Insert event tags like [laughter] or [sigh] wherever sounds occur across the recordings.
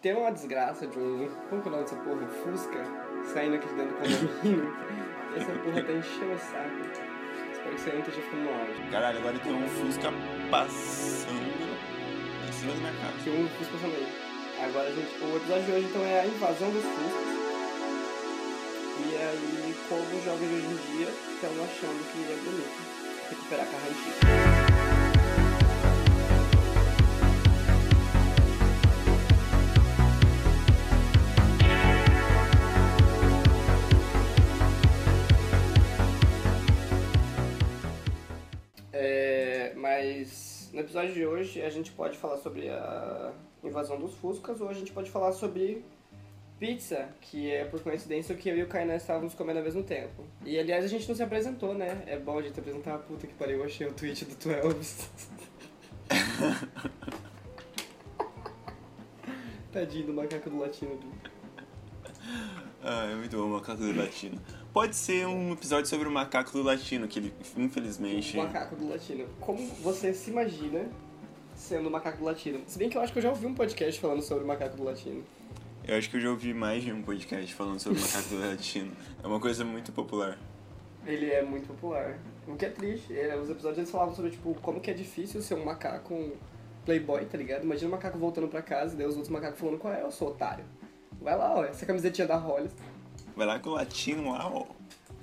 tem uma desgraça de um. Como que é o nome dessa porra? Fusca saindo aqui de dentro do condomínio. [laughs] Essa porra tá enchendo o saco. Espero que você não esteja ficando no áudio. Caralho, agora tem um Fusca passando em cima da minha casa. Tem um Fusca passando aí. Agora, gente, o episódio de hoje então é a invasão dos Fuscas. E aí, como os jovens de hoje em dia estão achando que é bonito recuperar carro antigo. É, mas no episódio de hoje a gente pode falar sobre a invasão dos Fuscas ou a gente pode falar sobre pizza, que é por coincidência o que eu e o Kainan estávamos comendo ao mesmo tempo. E aliás a gente não se apresentou, né? É bom a gente apresentar a puta que pariu, eu achei o tweet do Twelves. [laughs] Tadinho do macaco do latino. Ah, é muito bom o macaco do latino. Pode ser um episódio sobre o macaco do latino, que ele, infelizmente. O macaco do latino. Como você se imagina sendo o macaco do latino? Se bem que eu acho que eu já ouvi um podcast falando sobre o macaco do latino. Eu acho que eu já ouvi mais de um podcast falando sobre o macaco do latino. É uma coisa muito popular. Ele é muito popular. O que é triste. É, os episódios eles falavam sobre, tipo, como que é difícil ser um macaco um playboy, tá ligado? Imagina um macaco voltando pra casa e daí os outros macacos falando, qual é, eu sou otário. Vai lá, ó, essa camisetinha da Hollis. Vai lá com o latino lá, ó.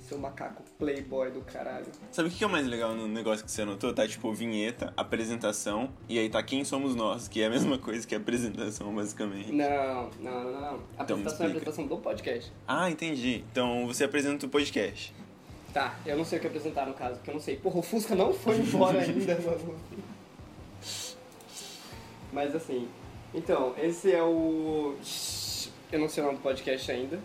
Seu macaco playboy do caralho. Sabe o que é o mais legal no negócio que você anotou? Tá tipo vinheta, apresentação, e aí tá quem somos nós, que é a [laughs] mesma coisa que a apresentação, basicamente. Não, não, não, não. A Então, apresentação é a apresentação do podcast. Ah, entendi. Então você apresenta o podcast. Tá, eu não sei o que apresentar no caso, porque eu não sei. Porra, o Fusca não foi embora [laughs] ainda, mano. Mas assim, então, esse é o. Eu não sei o nome do podcast ainda.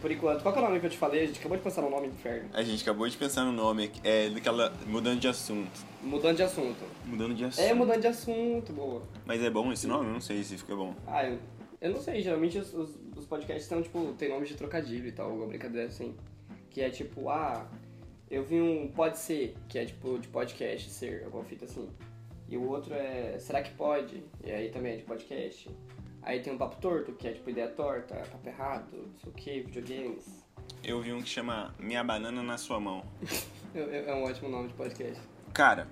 Por enquanto, qual é o nome que eu te falei? A gente acabou de pensar no nome inferno. A gente acabou de pensar no nome, é daquela. mudando de assunto. Mudando de assunto. Mudando de assunto. É, mudando de assunto, boa. Mas é bom esse nome? Eu não sei se fica bom. Ah, eu, eu não sei, geralmente os, os, os podcasts são, tipo, tem nomes de trocadilho e tal, alguma brincadeira assim. Que é tipo, ah, eu vi um pode ser, que é tipo de podcast ser, alguma fita assim. E o outro é será que pode? E aí também é de podcast. Aí tem um papo torto, que é tipo ideia torta, papo errado, não sei o que, videogames. Eu vi um que chama Minha Banana na Sua Mão. [laughs] É, um ótimo nome de podcast. Cara,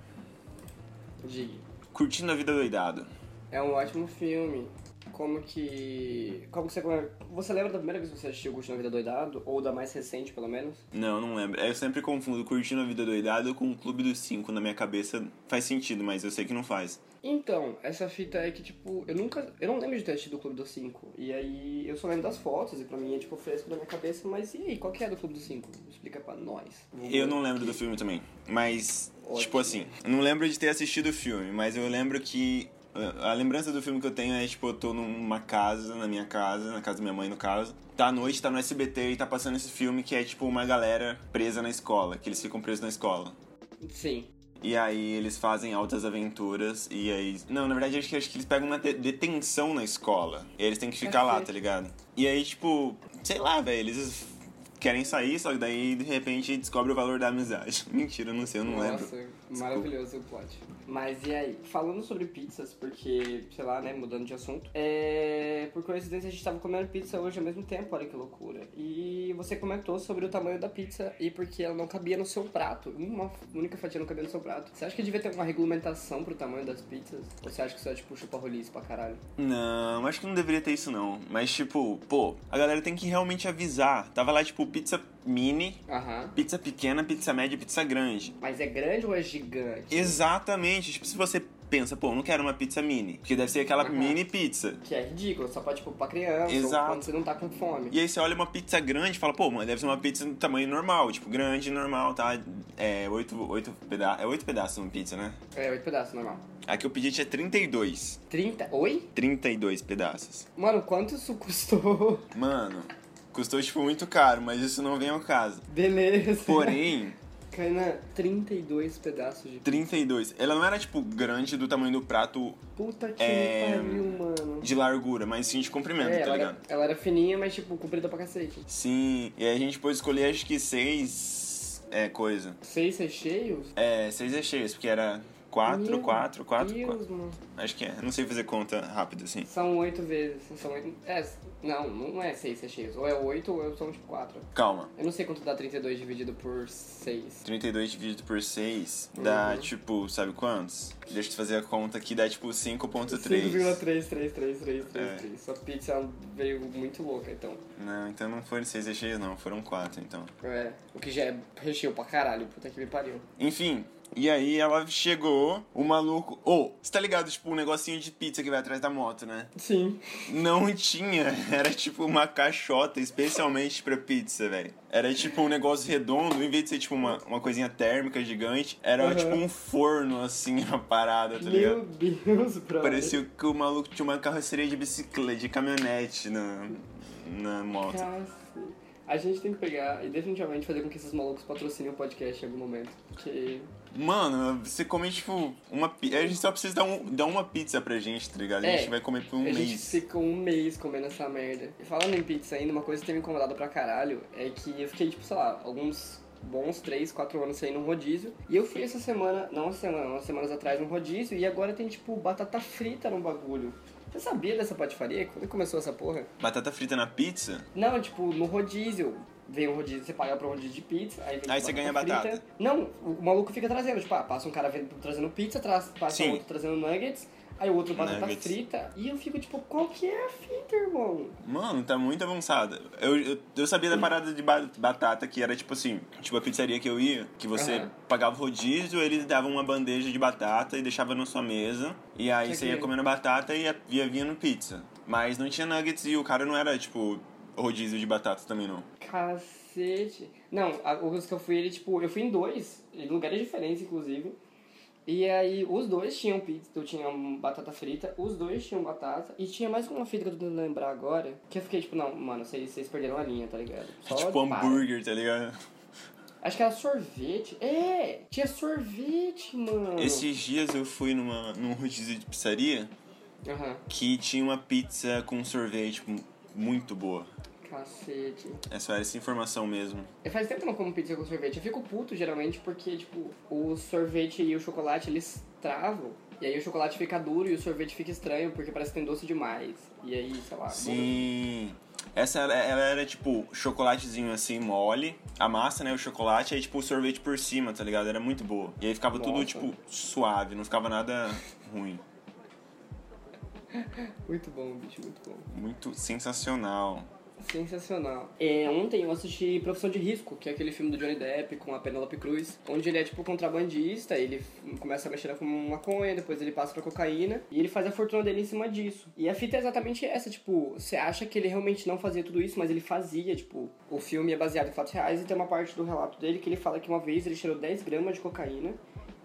Diga. curtindo a vida doidado. É um ótimo filme. Como que. Como que você. Você lembra da primeira vez que você assistiu Curtindo a Vida Doidado? Ou da mais recente, pelo menos? Não, não lembro. Eu sempre confundo curtindo a vida doidado com o Clube dos Cinco. Na minha cabeça faz sentido, mas eu sei que não faz. Então, essa fita é que, tipo, eu nunca. Eu não lembro de ter assistido o Clube dos Cinco. E aí eu só lembro das fotos, e pra mim é, tipo, fresco na minha cabeça. Mas e aí, qual que é do Clube dos Cinco? Explica pra nós. Eu não lembro do filme também, mas, Ótimo. tipo assim, eu não lembro de ter assistido o filme, mas eu lembro que a a lembrança do filme que eu tenho é, tipo, eu tô numa casa, na minha casa, na casa da minha mãe, no caso. Tá à noite, tá no SBT e tá passando esse filme que é, tipo, uma galera presa na escola, que eles ficam presos na escola. Sim. E aí eles fazem altas aventuras e aí... Não, na verdade, acho que, acho que eles pegam uma de- detenção na escola. E eles têm que ficar lá, tá ligado? E aí, tipo, sei lá, velho, eles querem sair, só que daí, de repente, descobre o valor da amizade. [laughs] Mentira, não sei, eu não Nossa, lembro. Maravilhoso o plot. Mas e aí? Falando sobre pizzas, porque, sei lá, né, mudando de assunto. É. Por coincidência, a gente tava comendo pizza hoje ao mesmo tempo, olha que loucura. E você comentou sobre o tamanho da pizza e porque ela não cabia no seu prato. Uma única fatia não cabia no seu prato. Você acha que devia ter uma regulamentação pro tamanho das pizzas? Ou você acha que isso é tipo chupa roliço pra caralho? Não, acho que não deveria ter isso, não. Mas, tipo, pô, a galera tem que realmente avisar. Tava lá, tipo, pizza mini, Aham. pizza pequena, pizza média e pizza grande. Mas é grande ou é gigante? Exatamente. Tipo, se você pensa, pô, eu não quero uma pizza mini. Porque deve ser aquela Aham. mini pizza. Que é ridículo, só pode, tipo, pra criança Exato. quando você não tá com fome. E aí você olha uma pizza grande e fala, pô, mano, deve ser uma pizza do tamanho normal, tipo, grande, normal, tá? É oito, oito pedaços. É oito pedaços uma pizza, né? É, oito pedaços, normal. A que eu pedi tinha 32. 30. Oi? 32 pedaços. Mano, quanto isso custou? [laughs] Mano, custou, tipo, muito caro, mas isso não vem ao caso. Beleza. Porém, [laughs] Kainan, 32 pedaços de 32. Ela não era, tipo, grande do tamanho do prato Puta que É, pariu, mano. de largura, mas sim de comprimento, É, tá ela ligado? era, ela era fininha, mas tipo, comprida pra cacete. Sim, e aí a gente pôde escolher acho que seis é, coisa. Seis recheios? É, seis recheios, porque era Quatro, Meu quatro, quatro, Deus, quatro. mano. Acho que é. Não sei fazer conta rápido assim. São oito vezes. São oito. É, não, não é seis recheios. Ou é oito ou são tipo quatro. Calma. Eu não sei quanto dá 32 dividido por 6. 32 dividido por 6 dá Uhum. tipo, sabe quantos? Deixa eu fazer a conta aqui, dá tipo 5.3. 5,33333. Sua pizza veio muito louca, então. Não, então não foram 6 recheios não, foram 4 então. É. O que já é recheio pra caralho, puta que me pariu. Enfim, e aí ela chegou, o maluco. Ô, você tá ligado, tipo, um negocinho de pizza que vai atrás da moto, né? Sim. Não tinha, [laughs] era tipo uma caixota especialmente pra pizza, velho. Era tipo um negócio redondo, em vez de ser tipo uma, uma coisinha térmica gigante, era Uhum. tipo um forno assim, [laughs] a parada, tá Meu ligado? Deus, brother. Parecia que o maluco tinha uma carroceria de bicicleta, de caminhonete na, na moto. Cacete. A gente tem que pegar e definitivamente fazer com que esses malucos patrocinem o podcast em algum momento. Porque. Mano, você come tipo uma pizza. A gente só precisa dar, um, dar uma pizza pra gente, tá ligado? A É, gente vai comer por um a gente mês. ficou um mês comendo essa merda. E falando em pizza ainda, uma coisa que tem me incomodado pra caralho é que eu fiquei, tipo, sei lá, alguns bons 3, 4 anos sem ir num rodízio. E eu fui essa semana, não essa semana, umas semanas atrás num rodízio e agora tem, tipo, batata frita no bagulho. Você sabia dessa patifaria? Quando começou essa porra? Batata frita na pizza? Não, tipo, no rodízio. Vem um rodízio, você paga pra um rodízio de pizza, aí vem Aí você ganha batata. Não, o maluco fica trazendo, tipo, ah, passa um cara trazendo pizza, traz, passa Sim. outro trazendo nuggets, aí o outro batata Nuggets. frita, e eu fico tipo, qual que é a fita, irmão? Mano, tá muito avançada. Eu, eu, eu sabia da parada de ba- batata, que era tipo assim, tipo a pizzaria que eu ia, que você Aham. pagava o rodízio, eles davam uma bandeja de batata e deixava na sua mesa. E aí Que você ia comendo batata e ia, ia vindo pizza. Mas não tinha nuggets e o cara não era, tipo, rodízio de batata também não. Cacete. Não, a- os que eu fui, ele, tipo, eu fui em dois, em lugares diferentes, inclusive. E aí, os dois tinham pizza, eu tinha batata frita, os dois tinham batata, e tinha mais uma fita que eu tô tentando lembrar agora, que eu fiquei tipo, não, mano, vocês, vocês perderam a linha, tá ligado? Só tipo para. hambúrguer, tá ligado? Acho que era sorvete. É, tinha sorvete, mano. Esses dias eu fui numa, num rodízio de pizzaria Aham, que tinha uma pizza com sorvete mu- muito boa. Cacete. É só essa informação mesmo. E faz tempo que eu não como pizza com sorvete. Eu fico puto, geralmente, porque, tipo, o sorvete e o chocolate, eles travam. E aí o chocolate fica duro e o sorvete fica estranho, porque parece que tem doce demais. E aí, sei lá... Sim. Essa ela, ela era tipo chocolatezinho assim mole, a massa, né, o chocolate, aí tipo o sorvete por cima, tá ligado? Era muito boa. E aí ficava tudo Nossa. tipo suave, não ficava nada ruim. [laughs] Muito bom, bicho, muito bom. Muito sensacional. Sensacional. É, ontem eu assisti Profissão de Risco, que é aquele filme do Johnny Depp com a Penelope Cruz, onde ele é tipo contrabandista, ele começa a mexer com maconha, depois ele passa pra cocaína, e ele faz a fortuna dele em cima disso. E a fita é exatamente essa, tipo, você acha que ele realmente não fazia tudo isso, mas ele fazia, tipo, o filme é baseado em fatos reais e tem uma parte do relato dele que ele fala que uma vez ele cheirou 10 gramas de cocaína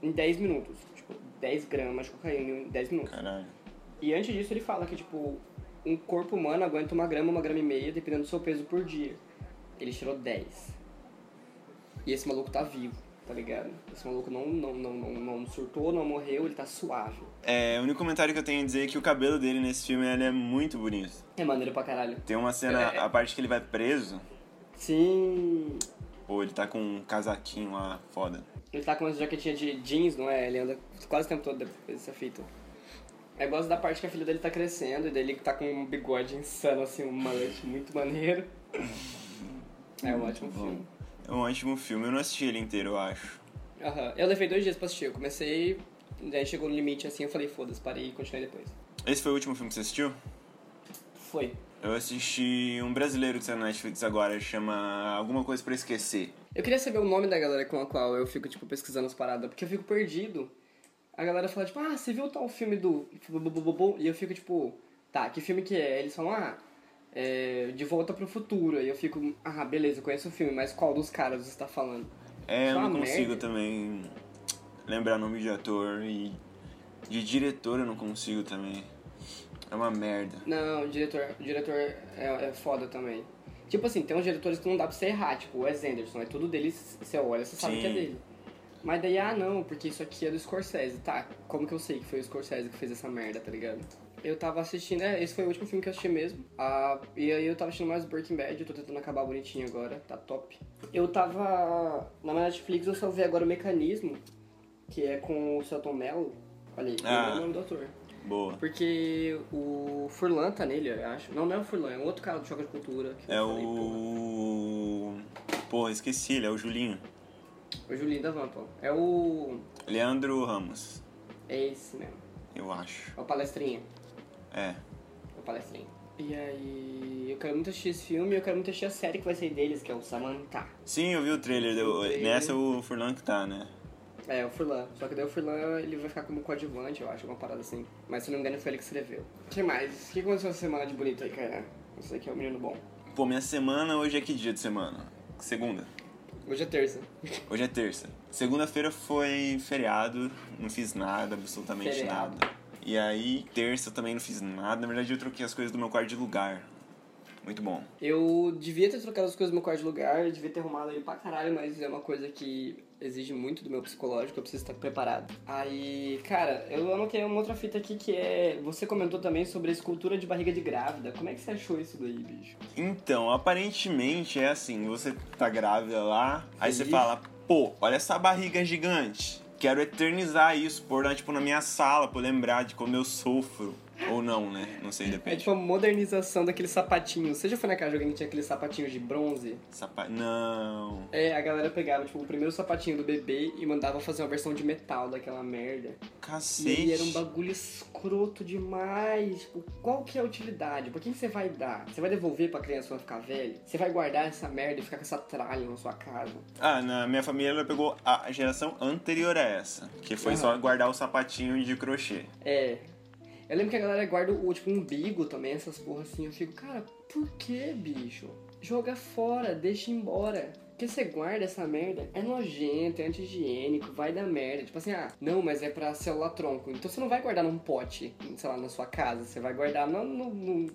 em 10 minutos. Tipo, 10 gramas de cocaína em 10 minutos. Caralho. E antes disso ele fala que, tipo, um corpo humano aguenta uma grama, uma grama e meia, dependendo do seu peso por dia. Ele tirou 10. E esse maluco tá vivo, tá ligado? Esse maluco não, não, não, não, não surtou, não morreu, ele tá suave. É, o único comentário que eu tenho a dizer é que o cabelo dele nesse filme ele é muito bonito. É maneiro pra caralho. Tem uma cena, É. a parte que ele vai preso, Sim. pô, ele tá com um casaquinho lá, foda. Ele tá com uma jaquetinha de jeans, não é? Ele anda quase o tempo todo depois dessa fita. Eu gosto da parte que a filha dele tá crescendo e dele tá com um bigode insano, assim, um mullet muito maneiro. É um ótimo bom. filme. É um ótimo filme, eu não assisti ele inteiro, eu acho. Aham. Eu levei dois dias pra assistir. Eu comecei, daí chegou no limite assim, eu falei, foda-se, parei e continuei depois. Esse foi o último filme que você assistiu? Foi. Eu assisti um brasileiro que saiu na Netflix agora, chama Alguma Coisa Pra Esquecer. Eu queria saber o nome da galera com a qual eu fico, tipo, pesquisando as paradas, porque eu fico perdido. A galera fala, tipo, ah, você viu tal filme do... E eu fico, tipo, tá, que filme que é? Eles falam, ah, é De Volta pro Futuro. E eu fico, ah, beleza, eu conheço o filme, mas qual dos caras você tá falando? É, eu é não uma consigo merda. também lembrar nome de ator e de diretor eu não consigo também. É uma merda. Não, o diretor, o diretor é, é foda também. Tipo assim, tem uns diretores que não dá pra você errar, tipo o Wes Anderson, é tudo dele, você olha, você sabe Sim. que é dele. Mas daí, ah não, porque isso aqui é do Scorsese, tá? Como que eu sei que foi o Scorsese que fez essa merda, tá ligado? Eu tava assistindo, é, esse foi o último filme que eu assisti mesmo. Ah, e aí eu tava assistindo mais Breaking Bad, eu tô tentando acabar bonitinho agora, tá top. Eu tava. Na minha Netflix eu salvei agora o mecanismo que é com o Celton Mello. Olha aí, Ah. é o nome do ator. Boa. Porque o Furlan tá nele, eu acho. Não, não é o Furlan, é um outro cara do Choque de Cultura. que É falei, o. Porra, esqueci, ele é o Julinho. O Julinho da pô. É o... Leandro Ramos, É esse mesmo. eu acho. É o Palestrinha. É. É o Palestrinha. E aí... Eu quero muito assistir esse filme e eu quero muito assistir a série que vai sair deles, que é o Samantha. Sim, eu vi o trailer. do- O trailer. Nessa é o Furlan que tá, né? É, o Furlan. Só que daí o Furlan, ele vai ficar como coadjuvante, eu acho, uma parada assim. Mas se não me engano foi ele que escreveu. O que mais? O que aconteceu essa semana de bonito aí, cara? Você que é um menino bom. Pô, minha semana hoje é que dia de semana? Segunda. Hoje é terça. Hoje é terça. Segunda-feira foi feriado, não fiz nada, absolutamente Feriado. nada. E aí, terça eu também não fiz nada. Na verdade, eu troquei as coisas do meu quarto de lugar. Muito bom. Eu devia ter trocado as coisas no meu quarto de lugar, devia ter arrumado ele pra caralho, mas é uma coisa que exige muito do meu psicológico, eu preciso estar preparado. Aí, cara, eu anotei uma outra fita aqui que é. Você comentou também sobre a escultura de barriga de grávida. Como é que você achou isso daí, bicho? Então, aparentemente é assim, você tá grávida lá, aí você Feliz. fala, pô, olha essa barriga gigante. Quero eternizar isso, pôr na, tipo, na minha sala, pra lembrar de como eu sofro. Ou não, né? Não sei, É depende. tipo a modernização daqueles sapatinhos. Você já foi na casa de alguém que tinha aqueles sapatinhos de bronze? Sapa... Não. É, a galera pegava, tipo, o primeiro sapatinho do bebê e mandava fazer uma versão de metal daquela merda. E Cacete. aí era um bagulho escroto demais. Tipo, qual que é a utilidade? Pra quem você vai dar? Você vai devolver pra criança quando ficar velha? Você vai guardar essa merda e ficar com essa tralha na sua casa? Ah, na minha família ela pegou a geração anterior a essa. Que foi Aham. só guardar o sapatinho de crochê. É. Eu lembro que a galera guarda o, tipo, umbigo também, essas porra assim. Eu fico, cara, por que, bicho? Joga fora, deixa embora. Porque você guarda essa merda, é nojento, é anti-higiênico, vai dar merda. Tipo assim, ah, não, mas é pra célula tronco. Então você não vai guardar num pote, sei lá, na sua casa. Você vai guardar no, no, num,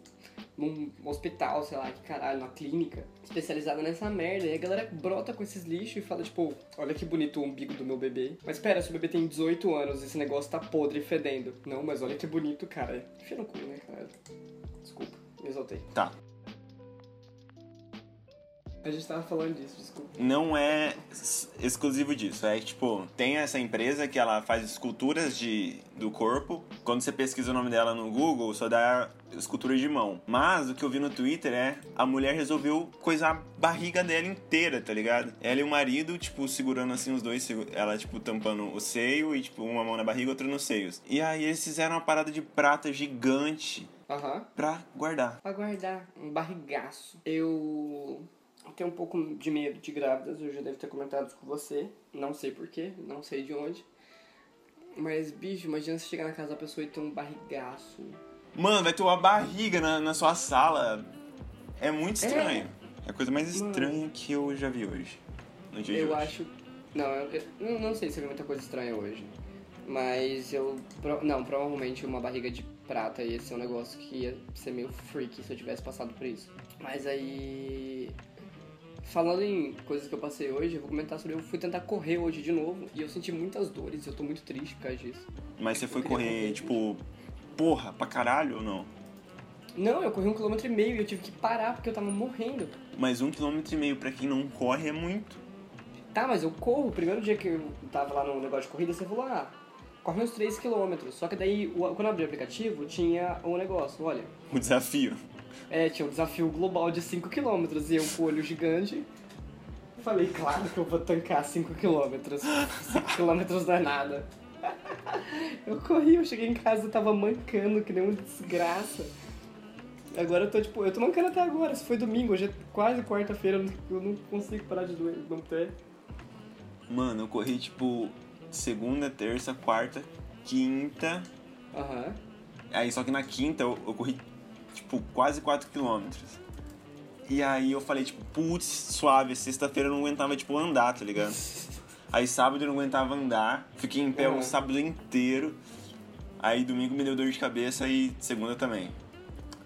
num hospital, sei lá, que caralho, numa clínica especializada nessa merda. E a galera brota com esses lixos e fala, tipo, olha que bonito o umbigo do meu bebê. Mas espera, se o bebê tem 18 anos esse negócio tá podre e fedendo. Não, mas olha que bonito, cara. Enfia no cu, né, cara? Desculpa, me exaltei. Tá. A gente tava falando disso, desculpa. Não é exclusivo disso. É tipo, tem essa empresa que ela faz esculturas de, do corpo. Quando você pesquisa o nome dela no Google, só dá escultura de mão. Mas o que eu vi no Twitter é a mulher resolveu coisar a barriga dela inteira, tá ligado? Ela e o marido, tipo, segurando assim os dois, ela, tipo, tampando o seio e, tipo, uma mão na barriga, outra nos seios. E aí eles fizeram uma parada de prata gigante Aham. pra guardar. Pra guardar um barrigaço. Eu tenho um pouco de medo de grávidas, eu já devo ter comentado isso com você. Não sei porquê, não sei de onde. Mas, bicho, imagina você chegar na casa da pessoa e ter um barrigaço. Mano, vai ter uma barriga na, na sua sala. É muito estranho. É a coisa mais Mano. estranha que eu já vi hoje. No dia de Eu hoje. acho. Não, eu, eu não- sei se eu vi muita coisa estranha hoje. Mas eu. Não, provavelmente uma barriga de prata ia ser um negócio que ia ser meio freaky se eu tivesse passado por isso. Mas aí. Falando em coisas que eu passei hoje, eu vou comentar sobre. Eu fui tentar correr hoje de novo e eu senti muitas dores e eu tô muito triste por causa disso. Mas você foi correr, tipo, porra, pra caralho ou não? Não, eu corri um quilômetro e meio e eu tive que parar porque eu tava morrendo. Mas um quilômetro e meio pra quem não corre é muito. Tá, mas eu corro. O primeiro dia que eu tava lá no negócio de corrida, você falou, ah, corre uns 3 km. Só que daí, quando eu abri o aplicativo, tinha um negócio, olha. O desafio. É, tinha um desafio global de 5 km e eu com o olho gigante. Falei, claro que eu vou tancar 5 km. 5 km não é nada. Eu corri, eu cheguei em casa e tava mancando, que nem um desgraça. Agora eu tô, tipo, eu tô mancando até agora. Se foi domingo, hoje é quase quarta-feira, eu não- eu não consigo parar de doer no pé. Mano, eu corri, tipo, segunda, terça, quarta, quinta. Aham. Aí só que na quinta eu, eu corri, tipo, quase 4 quilômetros. E aí eu falei, tipo, putz, suave, sexta-feira eu não aguentava, tipo, andar, tá ligado? [laughs] Aí sábado eu não aguentava andar, fiquei em pé Uhum. o sábado inteiro. Aí domingo me deu dor de cabeça e segunda também.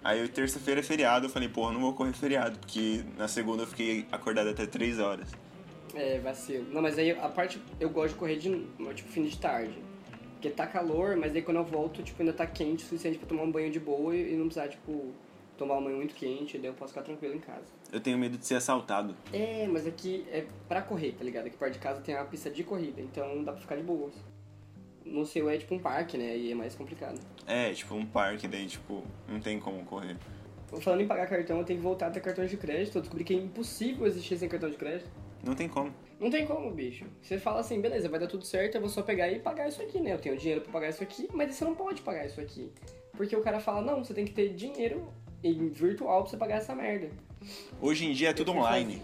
Aí terça-feira é feriado, eu falei, porra, não vou correr feriado, porque na segunda eu fiquei acordado até 3 horas. É, vacilo. Não, mas aí a parte eu gosto de correr de tipo fim de tarde. Porque tá calor, mas aí quando eu volto, tipo, ainda tá quente o suficiente pra tomar um banho de boa e não precisar, tipo, tomar um banho muito quente, daí eu posso ficar tranquilo em casa. Eu tenho medo de ser assaltado. É, mas aqui é pra correr, tá ligado? Aqui perto de casa tem uma pista de corrida, então dá pra ficar de boas. No seu é tipo um parque, né? E é mais complicado. É, tipo um parque, daí, tipo, não tem como correr. Falando em pagar cartão, eu tenho que voltar a ter cartões de crédito. Eu descobri que é impossível existir sem cartão de crédito. Não tem como. Não tem como, bicho. Você fala assim, beleza, vai dar tudo certo, eu vou só pegar e pagar isso aqui, né? Eu tenho dinheiro pra pagar isso aqui, mas você não pode pagar isso aqui. Porque o cara fala, não, você tem que ter dinheiro em virtual pra você pagar essa merda. Hoje em dia é tudo online.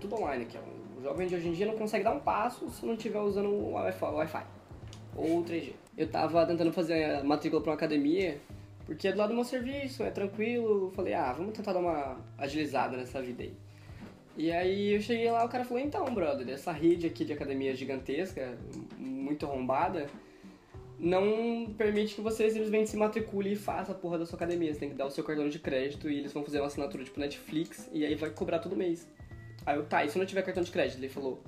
Tudo online aqui, ó. O jovem de hoje em dia não consegue dar um passo se não estiver usando o Wi-Fi. Ou o 3G. Eu tava tentando fazer a matrícula pra uma academia, porque é do lado do meu serviço, é tranquilo. Eu Falei, ah, vamos tentar dar uma agilizada nessa vida aí. E aí eu cheguei lá, o cara falou, então, brother, essa rede aqui de academia gigantesca, muito arrombada, não permite que você simplesmente se matricule e faça a porra da sua academia. Você tem que dar o seu cartão de crédito e eles vão fazer uma assinatura tipo Netflix e aí vai cobrar todo mês. Aí eu, tá, e se eu não tiver cartão de crédito? Ele falou,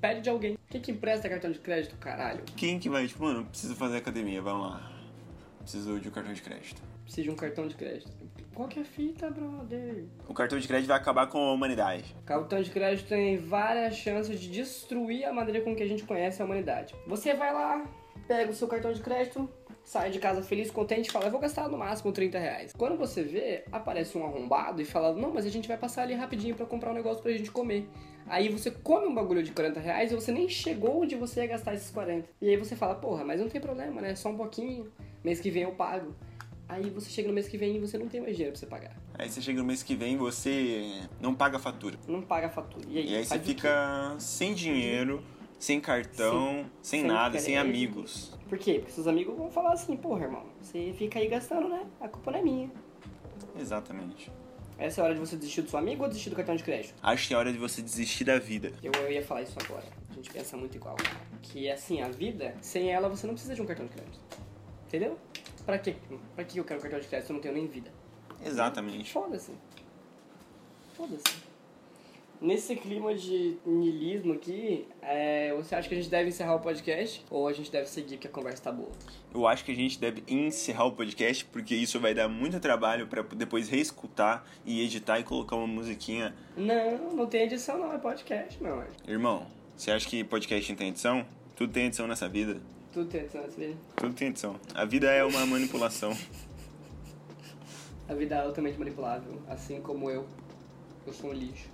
pede de alguém. Quem que empresta cartão de crédito, caralho? Quem que vai, tipo, mano, preciso fazer academia, vamos lá. Preciso de um cartão de crédito. Precisa de um cartão de crédito. Qual que é a fita, brother? O cartão de crédito vai acabar com a humanidade. Cartão de crédito tem várias chances de destruir a maneira com que a gente conhece a humanidade. Você vai lá, pega o seu cartão de crédito, sai de casa feliz, contente e fala, eu vou gastar no máximo 30 reais. Quando você vê, aparece um arrombado e fala, não, mas a gente vai passar ali rapidinho pra comprar um negócio pra gente comer. Aí você come um bagulho de 40 reais e você nem chegou onde você ia gastar esses 40. E aí você fala, porra, mas não tem problema, né? Só um pouquinho. Mês que vem eu pago. Aí você chega no mês que vem e você não tem mais dinheiro pra você pagar. Aí você chega no mês que vem você não paga a fatura. Não paga a fatura. E aí, E aí você fica sem dinheiro, sem cartão, sem, Sem nada, sem amigos. Por quê? Porque seus amigos vão falar assim, porra, irmão, você fica aí gastando, né? A culpa não é minha. Exatamente. Essa é a hora de você desistir do seu amigo ou desistir do cartão de crédito? Acho que é hora de você desistir da vida. Eu, eu ia falar isso agora. A gente pensa muito igual. Que assim, a vida, sem ela você não precisa de um cartão de crédito. Entendeu? Pra quê? Pra que eu quero cartão de crédito se eu não tenho nem vida? Exatamente. Foda-se. Foda-se. Nesse clima de niilismo aqui, é, você acha que a gente deve encerrar o podcast? Ou a gente deve seguir que a conversa tá boa? Eu acho que a gente deve encerrar o podcast porque isso vai dar muito trabalho pra depois reescutar e editar e colocar uma musiquinha. Não, não tem edição não, é podcast, meu anjo. Irmão, você acha que podcast não tem edição? Tudo tem edição nessa vida. Tudo tem edição nessa vida. Tudo tem edição. A vida é uma manipulação. A vida é altamente manipulável, assim como eu. Eu sou um lixo.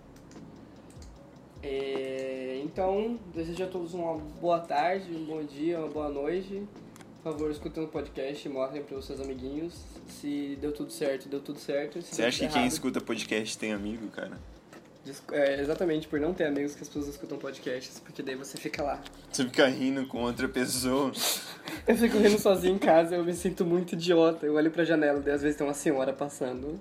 É, então, desejo a todos uma boa tarde, um bom dia, uma boa noite. Por favor, escutem o podcast mostrem para os seus amiguinhos. Se deu tudo certo, deu tudo certo. Se Você acha que tudo quem errado, escuta podcast tem amigo, cara? É, exatamente, por não ter amigos que as pessoas escutam podcasts, porque daí você fica lá. Você fica rindo com outra pessoa. Eu fico rindo sozinho em casa, eu me sinto muito idiota. Eu olho pra janela, daí às vezes tem uma senhora passando.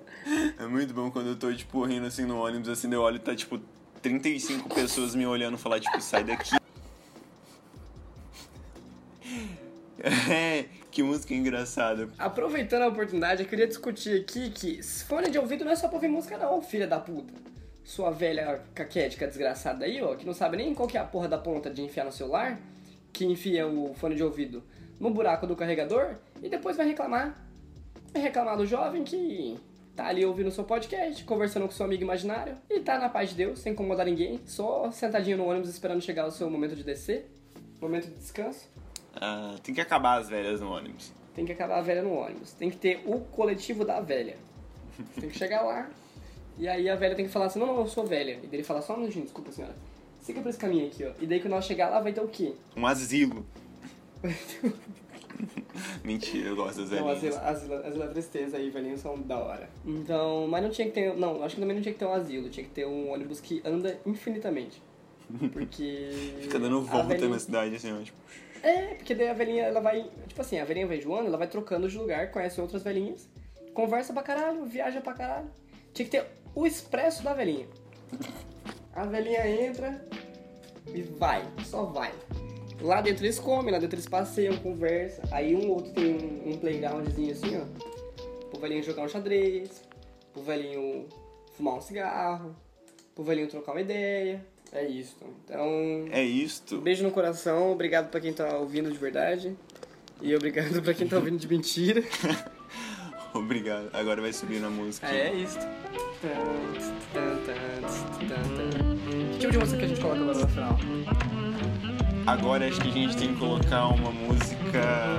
É muito bom quando eu tô, tipo, rindo assim no ônibus, assim, eu olho e tá, tipo, 35 pessoas me olhando falar, tipo, sai daqui. [laughs] É, que música engraçada. Aproveitando a oportunidade, eu queria discutir aqui que fone de ouvido não é só pra ouvir música não, filha da puta. Sua velha caquética desgraçada aí, ó, que não sabe nem qual que é a porra da ponta de enfiar no celular, que enfia o fone de ouvido no buraco do carregador e depois vai reclamar. Vai reclamar do jovem que tá ali ouvindo o seu podcast, conversando com seu amigo imaginário e tá na paz de Deus, sem incomodar ninguém, só sentadinho no ônibus esperando chegar o seu momento de descer, momento de descanso. Ah, tem que acabar as velhas no ônibus. Tem que acabar a velha no ônibus. Tem que ter o coletivo da velha. Tem que chegar lá. E aí a velha tem que falar assim, não, não, eu sou velha. E daí ele fala, só um minutinho, desculpa senhora. Siga por esse caminho aqui, ó. E daí quando ela chegar lá vai ter o quê? Um asilo. [laughs] Mentira, eu gosto das Não, as, velhinhas. as, as, as tristeza aí, velhinhos são da hora. Então, mas não tinha que ter. Não, acho que também não tinha que ter um asilo, tinha que ter um ônibus que anda infinitamente. Porque. [laughs] Fica dando volta velhinha- na cidade, assim, ó, tipo... É, porque daí a velhinha, ela vai. Tipo assim, a velhinha vai enjoando, ela vai trocando de lugar, conhece outras velhinhas, conversa pra caralho, viaja pra caralho. Tinha que ter o expresso da velhinha. A velhinha entra e vai, só vai. Lá dentro eles comem, lá dentro eles passeiam, conversam. Aí um outro tem um, um playgroundzinho assim, ó. Pro velhinho jogar um xadrez, pro velhinho fumar um cigarro, pro velhinho trocar uma ideia. É isso. Então, É isto. Beijo no coração, obrigado pra quem tá ouvindo de verdade. E obrigado pra quem tá ouvindo de mentira. [laughs] Obrigado. Agora vai subir na música. É, é isso. Que tipo de música que a gente coloca agora no final? agora acho que a gente tem que colocar uma música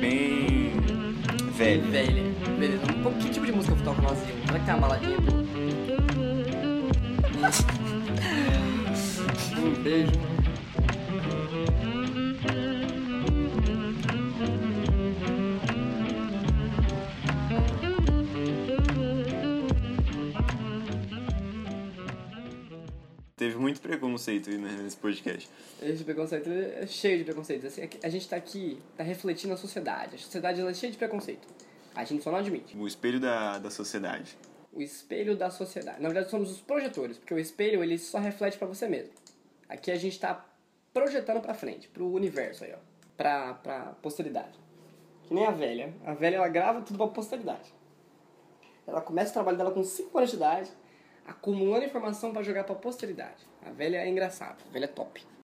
bem velha. Velha. Beleza. Que tipo de música eu toco no asilo? Será que tem uma baladinha? [laughs] um beijo. Teve muito preconceito aí né, nesse podcast. Esse preconceito é cheio de preconceitos. Assim, a gente tá aqui, tá refletindo a sociedade. A sociedade é cheia de preconceito. A gente só não admite. O espelho da, da sociedade. O espelho da sociedade. Na verdade, somos os projetores, porque o espelho ele só reflete para você mesmo. Aqui a gente tá projetando para frente, pro universo aí, ó. Pra, pra posteridade. Que nem a velha. A velha ela grava tudo pra posteridade. Ela começa o trabalho dela com 5 anos de idade, acumulando informação para jogar pra posteridade. A velha é engraçada, a velha é top.